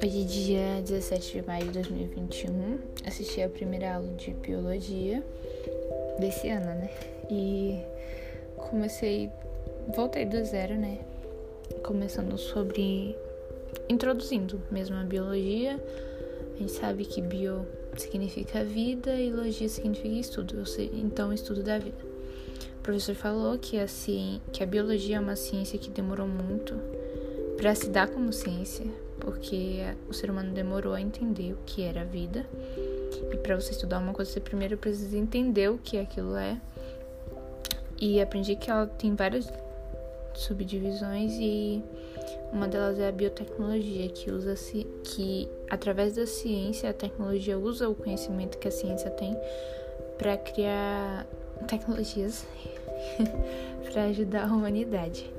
Hoje, dia 17 de maio de 2021, assisti a primeira aula de biologia desse ano, né? E comecei, voltei do zero, né? Começando sobre, introduzindo mesmo a biologia. A gente sabe que bio significa vida e logia significa estudo, então estudo da vida. Professor falou que a, que a biologia é uma ciência que demorou muito para se dar como ciência porque o ser humano demorou a entender o que era a vida. E para você estudar uma coisa, você primeiro precisa entender o que aquilo é. E aprendi que ela tem várias subdivisões e uma delas é a biotecnologia, que usa que através da ciência, a tecnologia usa o conhecimento que a ciência tem para criar tecnologias para ajudar a humanidade.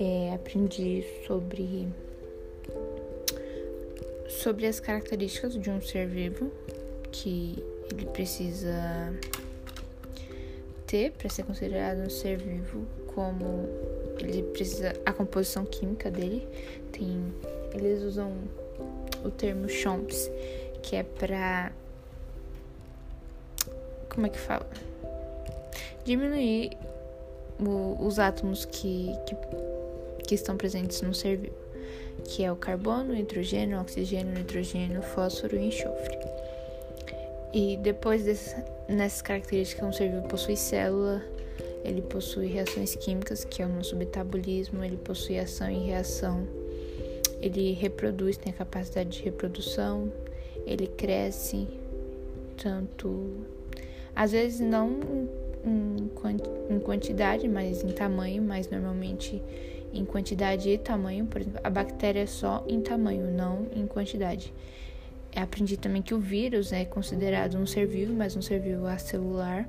É, aprendi sobre sobre as características de um ser vivo que ele precisa ter para ser considerado um ser vivo, como ele precisa a composição química dele. Tem eles usam o termo CHOMPS, que é para como é que fala? Diminuir o, os átomos que, que, que estão presentes no ser vivo que é o carbono, hidrogênio, oxigênio, nitrogênio, fósforo e enxofre. E depois desse, nessas características, um ser vivo possui célula, ele possui reações químicas, que é o nosso metabolismo, ele possui ação e reação, ele reproduz, tem a capacidade de reprodução, ele cresce, tanto, às vezes não em, quantidade, mas em tamanho, mas normalmente em quantidade e tamanho. Por exemplo, a bactéria é só em tamanho, não em quantidade. Aprendi também que o vírus é considerado um ser vivo, mas um ser vivo acelular.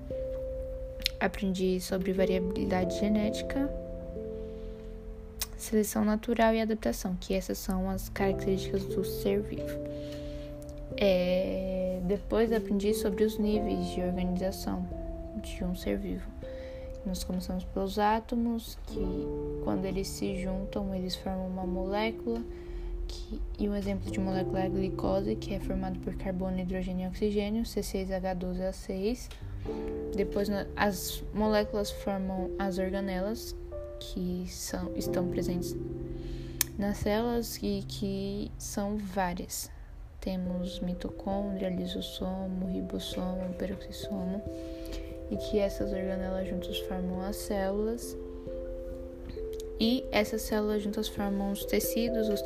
Aprendi sobre variabilidade genética, seleção natural e adaptação, que essas são as características do ser vivo. É... Depois aprendi sobre os níveis de organização de um ser vivo. Nós começamos pelos átomos, que quando eles se juntam, eles formam uma molécula. Que, e um exemplo de molécula é a glicose, que é formada por carbono, hidrogênio e oxigênio, C6H12A6. Depois, as moléculas formam as organelas, que são, estão presentes nas células e que são várias. Temos mitocôndria, lisossomo, ribossomo, peroxissomo e que essas organelas juntas formam as células. E essas células juntas formam os tecidos, os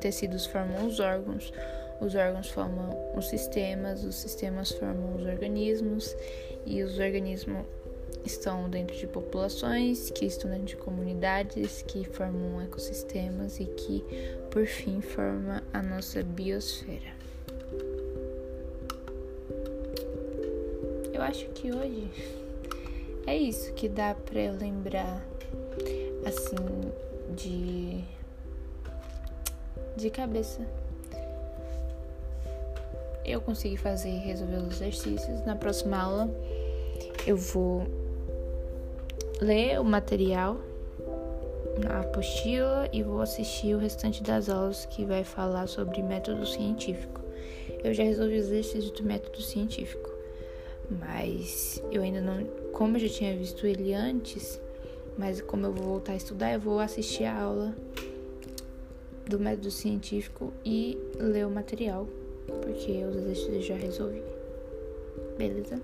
tecidos formam os órgãos, os órgãos formam os sistemas, os sistemas formam os organismos e os organismos estão dentro de populações, que estão dentro de comunidades, que formam ecossistemas e que, por fim, forma a nossa biosfera. Eu acho que hoje é isso que dá para eu lembrar assim de de cabeça. Eu consegui fazer e resolver os exercícios. Na próxima aula eu vou ler o material na apostila e vou assistir o restante das aulas que vai falar sobre método científico. Eu já resolvi os exercícios do método científico mas eu ainda não, como eu já tinha visto ele antes, mas como eu vou voltar a estudar, eu vou assistir a aula do método científico e ler o material, porque os exercícios eu já resolvi. Beleza?